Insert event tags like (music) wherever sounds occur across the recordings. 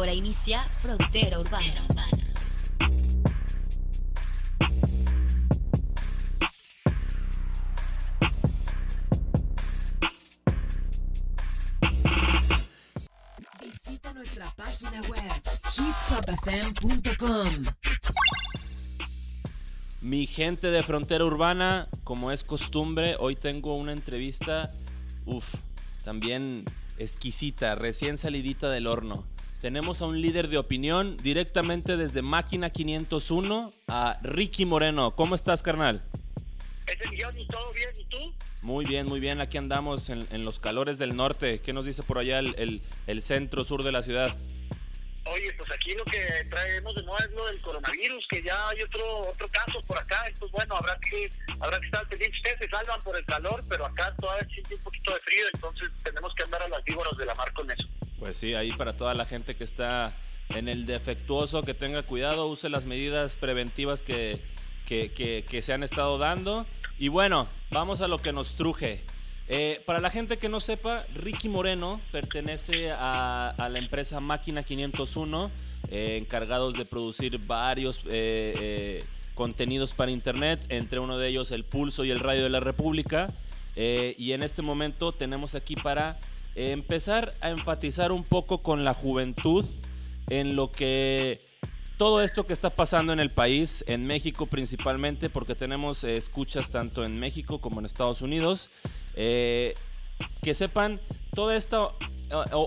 Ahora inicia Frontera Urbana. Visita nuestra página web hitsupfm.com. Mi gente de Frontera Urbana, como es costumbre, hoy tengo una entrevista, uff, también exquisita, recién salidita del horno. Tenemos a un líder de opinión directamente desde Máquina 501 a Ricky Moreno. ¿Cómo estás, carnal? Es el guion y todo bien, ¿y tú? Muy bien, muy bien. Aquí andamos en, en los calores del norte. ¿Qué nos dice por allá el, el- el centro sur de la ciudad? Oye, pues aquí lo que traemos de nuevo es lo del coronavirus, que ya hay otro otro caso por acá. Entonces, bueno, habrá que habrá que estar pendientes. Ustedes se salvan por el calor, pero acá todavía siente un poquito de frío, entonces tenemos que andar a las víboras de la mar con eso. Pues sí, ahí para toda la gente que está en el defectuoso, que tenga cuidado, use las medidas preventivas que, que, que- que se han estado dando. Y bueno, vamos a lo que nos truje. Eh, para la gente que no sepa, Ricky Moreno pertenece a, la empresa Máquina 501, eh, encargados de producir varios eh, contenidos para internet, entre uno de ellos el Pulso y el Radio de la República. Y en este momento tenemos aquí para empezar a enfatizar un poco con la juventud en lo que todo esto que está pasando en el país, en México principalmente, porque tenemos escuchas tanto en México como en Estados Unidos. Eh, que sepan toda esta o-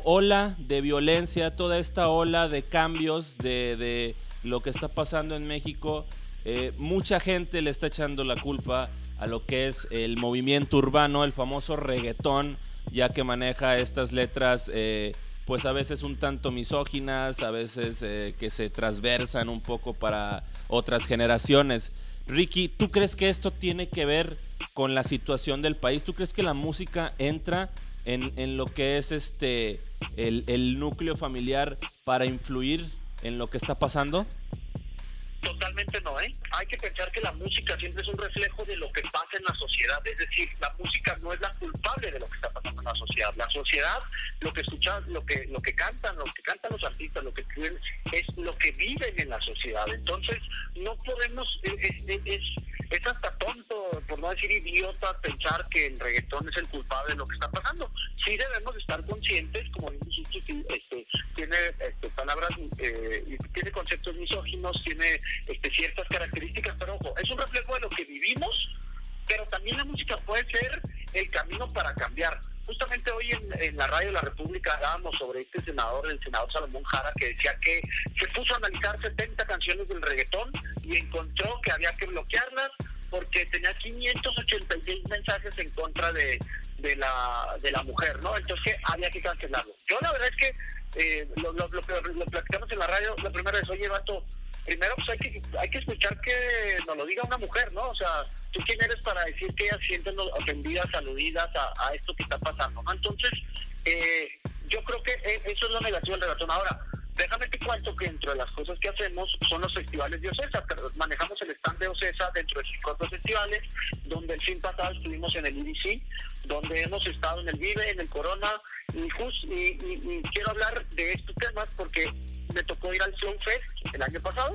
ola de violencia, toda esta ola de cambios de, lo que está pasando en México, eh, mucha gente le está echando la culpa a lo que es el movimiento urbano, el famoso reggaetón, ya que maneja estas letras, eh, pues a veces un tanto misóginas, a veces eh, que se transversan un poco para otras generaciones. Ricky, ¿tú crees que esto tiene que ver con la situación del país? ¿Tú crees que la música entra en, lo que es este el, núcleo familiar para influir en lo que está pasando? Totalmente no, ¿eh? Hay que pensar que la música siempre es un reflejo de lo que pasa en la sociedad. Es decir, la música no es la culpable de lo que está pasando en la sociedad. La sociedad, lo que escuchan, lo que, lo que cantan, lo que cantan los artistas, lo que escriben, es lo que viven en la sociedad. Entonces, no podemos, es, es- es hasta tonto, por no decir idiota, pensar que el reggaetón es el culpable de lo que está pasando. Sí debemos estar conscientes, como dijiste, este, tiene este, palabras, eh, tiene conceptos misóginos, tiene este, ciertas características, pero ojo, es un reflejo de lo que vivimos, pero también la música puede ser el camino para cambiar. Justamente hoy en, la radio de la República hablábamos sobre este senador, el senador Salomón Jara, que decía que se puso a analizar 70 canciones del reggaetón y encontró que había que bloquearlas porque tenía 586 mensajes en contra de, la de la mujer, ¿no? Entonces había que cancelarlo. Yo la verdad es que eh, lo, lo, lo, lo platicamos en la radio la primera vez, oye, vato, primero pues hay que, hay que escuchar que nos lo diga una mujer, ¿no? O sea, ¿tú quién eres para decir que ellas sienten ofendidas, aludidas a, a esto que está pasando. Entonces, eh, yo creo que eh, eso es lo negativo del reggaetón. Ahora, déjame te cuento que dentro de las cosas que hacemos son los festivales de Ocesa. Manejamos el stand de Ocesa dentro de cinco festivales, donde el fin pasado estuvimos en el IDC, donde hemos estado en el Vive, en el Corona, y, just, y quiero hablar de estos temas porque me tocó ir al Flow Fest el año pasado.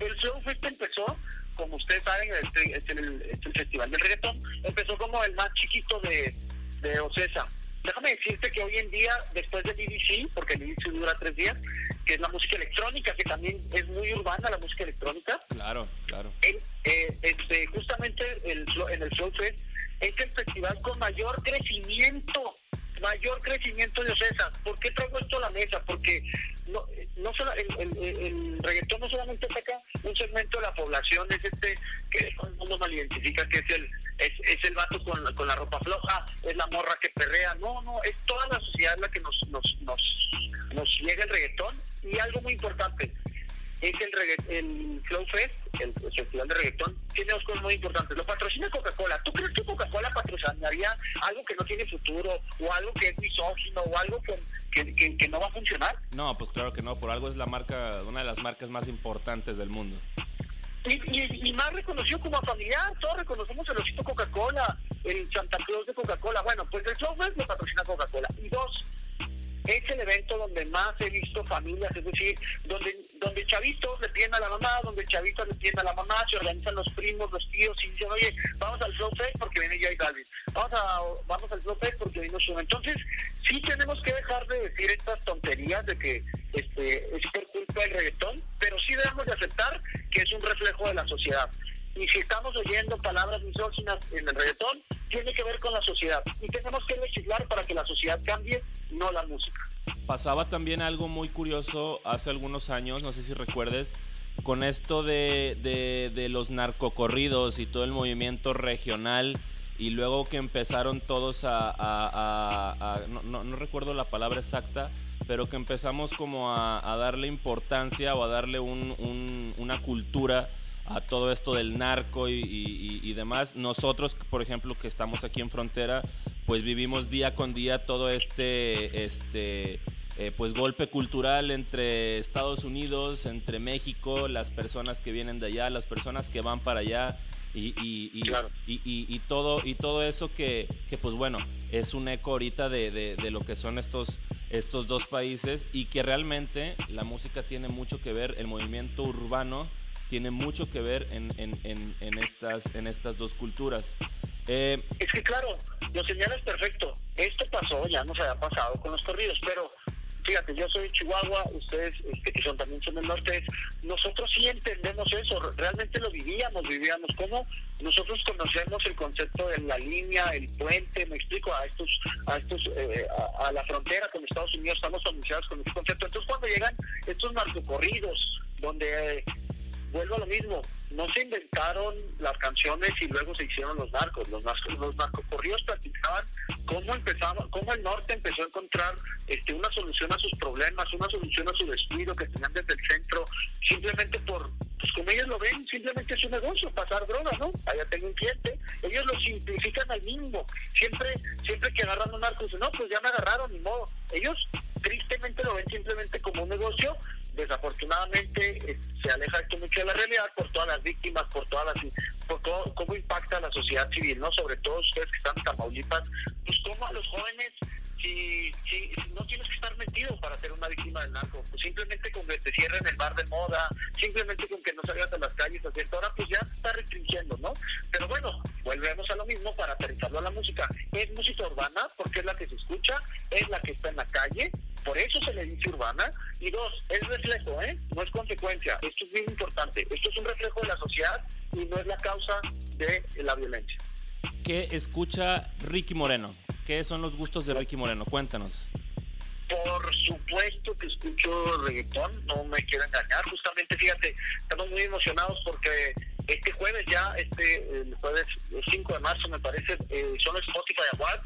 El Flow Fest empezó, como ustedes saben, este, este, el, este el festival del reggaetón, empezó como el más chiquito de, de Ocesa. Déjame decirte que hoy en día, después del EDC, porque el dura tres días, que es la música electrónica, que también es muy urbana la música electrónica. Claro, claro. Eh, este, justamente el, en el Flow Fest es el festival con mayor crecimiento mayor crecimiento de Ocesa. ¿Por qué traigo esto a la mesa? Porque no, no solo, el, el, reggaetón no solamente ataca un segmento de la población, es este que todo el mundo mal identifica que es el, es, es el vato con, con, la ropa floja, es la morra que perrea. No, no, es toda la sociedad la que nos, nos, nos, nos llega el reggaetón. Y algo muy importante, es el, regga- el Flow Fest, el festival de reggaetón, tiene dos cosas muy importantes. Lo patrocina Coca-Cola. ¿Tú crees que Coca-Cola patrocinaría algo que no tiene futuro, o algo que es misógino, o algo que, que, que, que no va a funcionar? No, pues claro que no, por algo es la marca, una de las marcas más importantes del mundo. Y, y, y, más reconocido como familiar, todos reconocemos el osito Coca-Cola, el Santa Claus de Coca-Cola. Bueno, pues el Flow Fest lo patrocina Coca-Cola. Y dos, es el evento donde más he visto familias, es decir, donde, donde chavitos le piden a la mamá, donde chavitos le piden a la mamá, se organizan los primos, los tíos y dicen, oye, vamos al Flow Fest porque viene Jay Balvin, vamos, a, vamos al Flow Fest porque vino su Entonces, sí tenemos que dejar de decir estas tonterías de que este, es por culpa del reggaetón, pero sí debemos de aceptar que es un reflejo de la sociedad. Y si estamos oyendo palabras misóginas en el reggaetón, tiene que ver con la sociedad. Y tenemos que legislar para que la sociedad cambie, no la música. Pasaba también algo muy curioso hace algunos años, no sé si recuerdes, con esto de, de, los narcocorridos y todo el movimiento regional y luego que empezaron todos a, no, recuerdo la palabra exacta, pero que empezamos como a, darle importancia o a darle un, un, una cultura a todo esto del narco y, demás. Nosotros, por ejemplo, que estamos aquí en frontera, pues vivimos día con día todo este, este eh, pues golpe cultural entre Estados Unidos, entre México, las personas que vienen de allá, las personas que van para allá y, y, todo, y todo eso que, que, pues bueno, es un eco ahorita de, de, lo que son estos, estos dos países y que realmente la música tiene mucho que ver, el movimiento urbano tiene mucho que ver en, en, en, estas, en estas dos culturas. Eh, es que claro, lo señalas perfecto. Esto pasó, ya nos había pasado con los corridos, pero fíjate, yo soy de Chihuahua, ustedes este, que son también son del norte, nosotros sí entendemos eso, realmente lo vivíamos, vivíamos como nosotros conocemos el concepto de la línea, el puente, me explico, a estos, a estos, eh, a, la frontera con Estados Unidos estamos familiarizados con ese concepto. Entonces cuando llegan estos narcocorridos, donde vuelvo a lo mismo, no se inventaron las canciones y luego se hicieron los narcos. Los, narcos, los narcocorridos platicaban cómo empezaba, cómo el norte empezó a encontrar este, una solución a sus problemas, una solución a su descuido que tenían desde el centro, simplemente por, pues como ellos lo ven, simplemente es un negocio, pasar drogas, ¿no? Allá tengo un cliente, ellos lo simplifican al mínimo. Siempre, siempre que agarran un narco, dicen, no, pues ya me agarraron, ni modo. Ellos lo ven simplemente como un negocio desafortunadamente eh, se aleja esto mucho de la realidad por todas las víctimas, por todas las por todo, cómo impacta a la sociedad civil, ¿no? Sobre todo ustedes que están en Tamaulipas, pues cómo a los jóvenes si, si, no tienes que estar metido para ser una víctima del narco, pues simplemente con que te cierren el bar de moda, simplemente con que no salgas a las calles a cierta hora, pues ya se está restringiendo, ¿no? Pero bueno, volvemos a lo mismo para aterrizarlo a la música. Es música urbana porque es la que se escucha, es la que está en la calle, por eso se le dice urbana. Y dos, es reflejo, ¿eh? No es consecuencia. Esto es bien importante. Esto es un reflejo de la sociedad y no es la causa de la violencia. ¿Qué escucha Ricky Moreno? ¿Qué son los gustos de Ricky Moreno? Cuéntanos. Por supuesto que escucho reggaetón, no me quiero engañar. Justamente, fíjate, estamos muy emocionados porque este jueves ya, este el jueves 5 de marzo me parece, eh, son Spotify Awards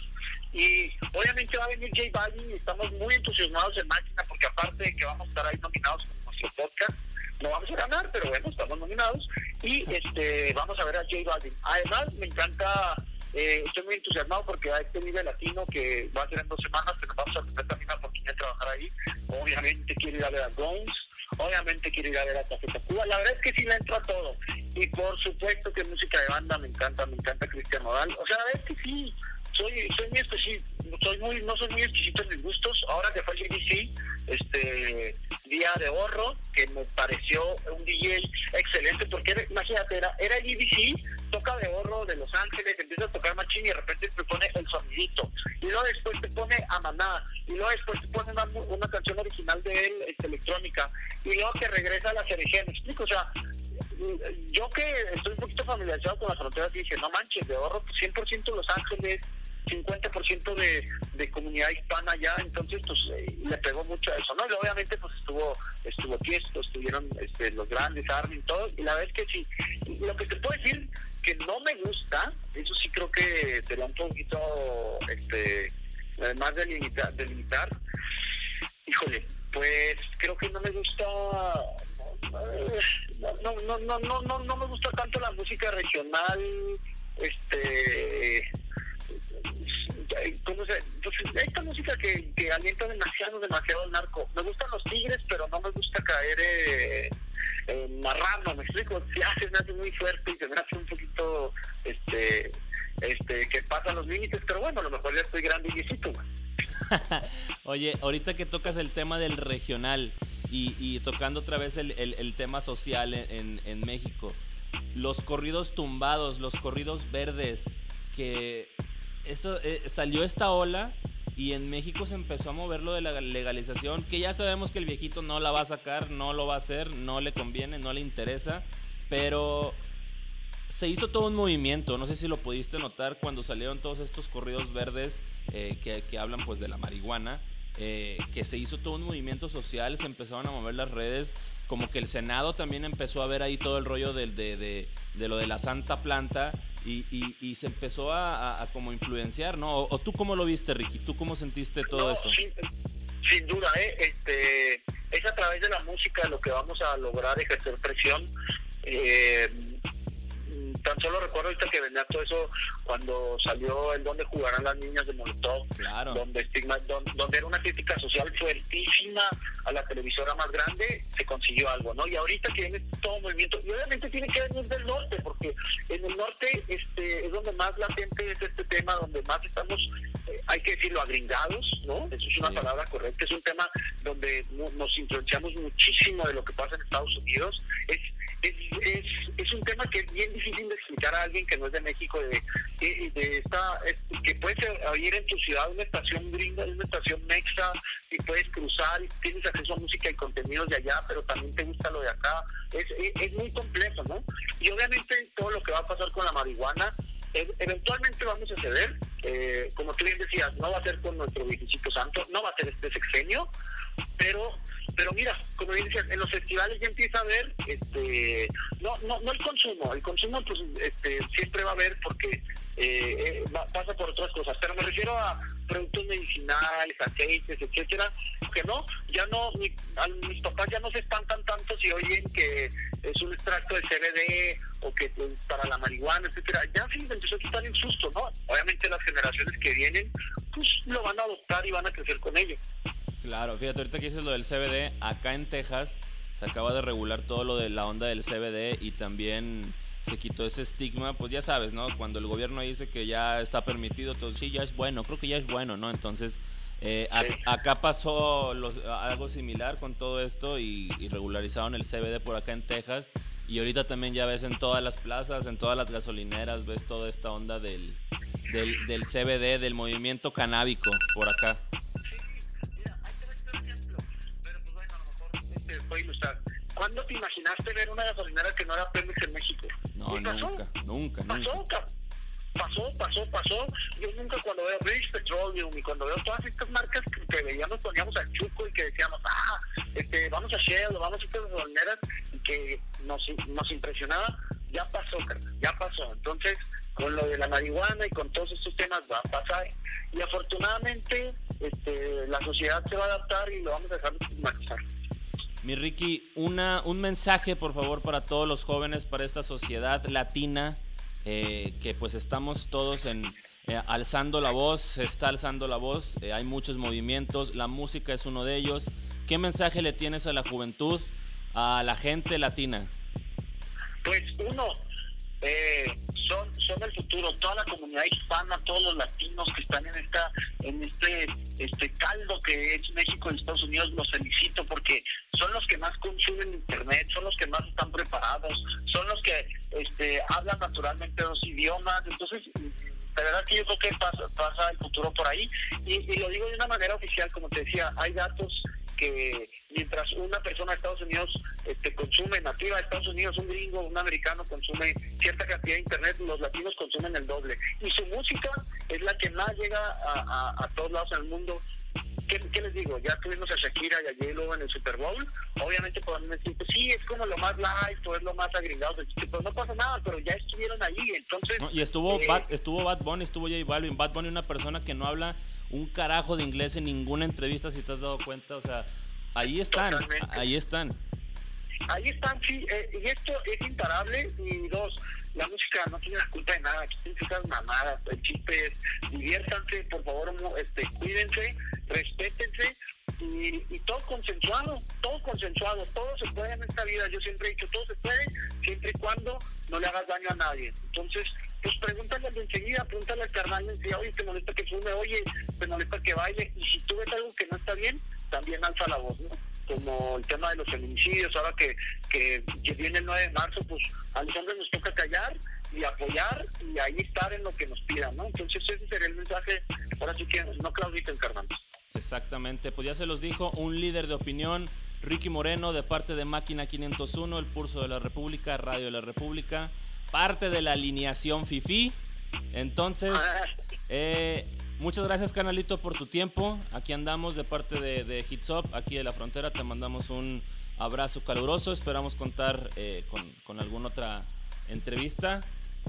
y obviamente va a venir J Balvin y estamos muy entusiasmados en máquina porque aparte de que vamos a estar ahí nominados con nuestro podcast, no vamos a ganar, pero bueno, estamos nominados y este vamos a ver a J Balvin. Además, me encanta, eh, estoy muy entusiasmado porque a este nivel latino que va a ser en dos semanas, nos vamos a tener también la oportunidad de trabajar ahí. Obviamente quiero ir a ver a Bones, obviamente quiero ir a ver a Café Cuba. La verdad es que sí le entro a todo. Y por supuesto que música de banda me encanta, me encanta Cristian Nodal. O sea, la verdad es que sí, soy, soy muy específico, soy muy, no soy muy exquisito en mis gustos. Ahora que fue el GDC, este día de ahorro, que me pareció un DJ excelente, porque imagínate, era, era GDC, toca de ahorro de Los Ángeles, empieza a tocar machín y de repente te pone el sonidito. Y luego después te pone a Maná, y luego después te pone una, canción original de él, este, electrónica, y luego que regresa a la CRG, me explico, o sea, yo que estoy un poquito familiarizado con las fronteras, dije, no manches, de ahorro 100% Los Ángeles, 50% de, de comunidad hispana ya, entonces pues eh, le pegó mucho a eso, ¿no? Y obviamente pues estuvo, estuvo Tiesto, estuvieron este, los grandes, Armin, todo, y la verdad es que sí, lo que te puedo decir que no me gusta, eso sí creo que sería un poquito, este, más delimitar, delimitar híjole, pues creo que no me gusta, no, no, no, no, no, no me gusta tanto la música regional, este ¿cómo se? Pues, esta música que, que alienta demasiado, demasiado el narco. Me gustan los tigres, pero no me gusta caer eh, marrano, me explico. (laughs) Se hace, me hace muy fuerte y se me hace un poquito, este, este, que pasan los límites, pero bueno, a lo mejor ya estoy grande y viejito, (laughs) Oye, ahorita que tocas el tema del regional y, tocando otra vez el, tema social en, México, los corridos tumbados, los corridos verdes, que eso eh, salió esta ola y en México se empezó a mover lo de la legalización, que ya sabemos que el viejito no la va a sacar, no lo va a hacer, no le conviene, no le interesa, pero se hizo todo un movimiento, no sé si lo pudiste notar cuando salieron todos estos corridos verdes eh, que, hablan pues de la marihuana, eh, que se hizo todo un movimiento social, se empezaron a mover las redes, como que el Senado también empezó a ver ahí todo el rollo de, lo de la santa planta y, y, se empezó a, como influenciar, ¿no? O, tú cómo lo viste, Ricky? ¿Tú cómo sentiste todo eso? Sin, duda, ¿eh? este, es a través de la música lo que vamos a lograr ejercer presión. Eh, tan solo recuerdo ahorita que venía todo eso cuando salió el donde jugarán las niñas de Molotov, donde, estigma, donde, era una crítica social fuertísima a la televisora más grande, se consiguió algo, ¿no? Y ahorita que viene todo movimiento, y obviamente tiene que venir del norte, porque en el norte este, es donde más latente es este tema, donde más estamos, eh, hay que decirlo, agringados, ¿no? Eso es una palabra correcta, es un tema donde nos influenciamos muchísimo de lo que pasa en Estados Unidos. Es, es, es, es un tema que es bien difícil de explicar a alguien que no es de México, de, de, esta, que puedes ir en tu ciudad una estación gringa, una estación mexa, y puedes cruzar, y tienes acceso a música y contenidos de allá, pero también te gusta lo de acá. Es, es, muy complejo, ¿no? Y obviamente todo lo que va a pasar con la marihuana, eventualmente vamos a ceder, eh, como tú bien decías, no va a ser con nuestro viejito santo, no va a ser este sexenio, pero pero mira, como bien decías, en los festivales ya empieza a haber, este, no, no, no el consumo, el consumo pues este, siempre va a haber porque eh, eh pasa por otras cosas, pero me refiero a productos medicinales, aceites, etcétera, que no, ya no, mis papás ya no se espantan tanto si oyen que es un extracto de CBD o que pues, para la marihuana, etcétera, ya sí empezó a quitar el susto, ¿no? Obviamente las generaciones que vienen, pues lo van a adoptar y van a crecer con ello. Claro, fíjate, ahorita que dices lo del CBD, acá en Texas se acaba de regular todo lo de la onda del CBD y también se quitó ese estigma, pues ya sabes, ¿no? Cuando el gobierno dice que ya está permitido, entonces sí, ya es bueno, creo que ya es bueno, ¿no? Entonces, eh, acá pasó algo similar con todo esto y, regularizaron el CBD por acá en Texas. Y ahorita también ya ves en todas las plazas, en todas las gasolineras, ves toda esta onda del, del, del CBD, del movimiento canábico por acá. ¿Cuándo te imaginaste ver una gasolinera que no era Pemex en México? No, nunca, nunca, nunca. Pasó, pasó, pasó. Yo nunca cuando veo British Petroleum y cuando veo todas estas marcas que, veíamos, poníamos al chuco y que decíamos, ah, este, vamos a Shell, vamos a estas gasolineras y que nos, nos impresionaba, ya pasó, ya pasó. Entonces, con lo de la marihuana y con todos estos temas va a pasar. Y afortunadamente, este, la sociedad se va a adaptar y lo vamos a dejar de estigmatizar. Mi Ricky, una, un mensaje por favor para todos los jóvenes, para esta sociedad latina, eh, que pues estamos todos en, eh, alzando la voz, se está alzando la voz, eh, hay muchos movimientos, la música es uno de ellos. ¿Qué mensaje le tienes a la juventud, a la gente latina? Pues uno, eh, son, son el futuro, toda la comunidad hispana, todos los latinos que están en esta, en este, este caldo que es México y Estados Unidos, los felicito porque son los que más consumen internet, son los que más están preparados, son los que este, hablan naturalmente dos idiomas, entonces la verdad que yo creo que pasa, pasa el futuro por ahí y, lo digo de una manera oficial, como te decía, hay datos que mientras una persona de Estados Unidos este, consume nativa de Estados Unidos, un gringo, un americano consume cierta cantidad de internet, los latinos consumen el doble. Y su música es la que más llega a, todos lados en el mundo. ¿Qué, les digo? Ya tuvimos a Shakira y a j en el Super Bowl. Obviamente podemos decir, pues sí, es como lo más light o es lo más agregado. Pues no pasa nada, pero ya estuvieron ahí. Entonces. y estuvo, eh, Bad, estuvo Bad Bunny, estuvo J Balvin. Bad Bunny, una persona que no habla un carajo de inglés en ninguna entrevista, si te has dado cuenta. O sea, ahí están, ahí están. ahí están, sí, eh, y esto es imparable. Y dos, la música no tiene la culpa de nada, aquí tienen mamadas, el chiste es diviértanse, por favor, este, cuídense, y, todo consensuado, todo consensuado, todo se puede en esta vida, yo siempre he dicho, todo se puede siempre y cuando no le hagas daño a nadie. Entonces, pues pregúntale enseguida, pregúntale al carnal enseguida, oye, te molesta que fume, oye, te molesta que baile, y si tú ves algo que no está bien, también alza la voz, ¿no? como el tema de los feminicidios, ahora que, que, viene el 9 de marzo, pues a los hombres nos toca callar y apoyar y ahí estar en lo que nos pidan, ¿no? Entonces ese sería el mensaje, ahora sí que no clauditen, carnal. Exactamente, pues ya se los dijo, un líder de opinión, Ricky Moreno, de parte de Máquina 501, el Pulso de la República, Radio de la República, parte de la alineación FIFI. Entonces, eh, Muchas gracias, canalito, por tu tiempo. Aquí andamos de parte de, de Hits Up, aquí de la frontera. Te mandamos un abrazo caluroso. Esperamos contar eh, con, con, alguna otra entrevista.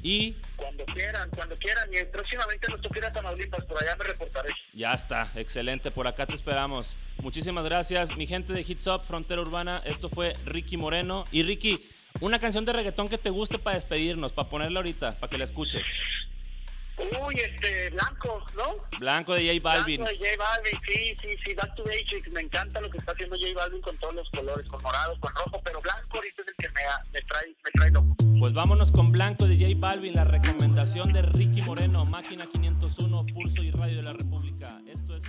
Y. Cuando quieran, cuando quieran. Y próximamente nos toque a Tamaulipas, por allá me reportaré. Ya está, excelente. Por acá te esperamos. Muchísimas gracias, mi gente de Hits Up, Frontera Urbana. Esto fue Ricky Moreno. Y Ricky, una canción de reggaetón que te guste para despedirnos, para ponerla ahorita, para que la escuches. Uy, este, Blanco, ¿no? Blanco de J Balvin. Blanco de J Balvin, sí, sí, sí, Back to Basics. Me encanta lo que está haciendo J Balvin con todos los colores, con morado, con rojo, pero Blanco ahorita es el que me, me, trae, me trae loco. Pues vámonos con Blanco de J Balvin, la recomendación de Ricky Moreno, Máquina 501, Pulso y Radio de la República. Esto es.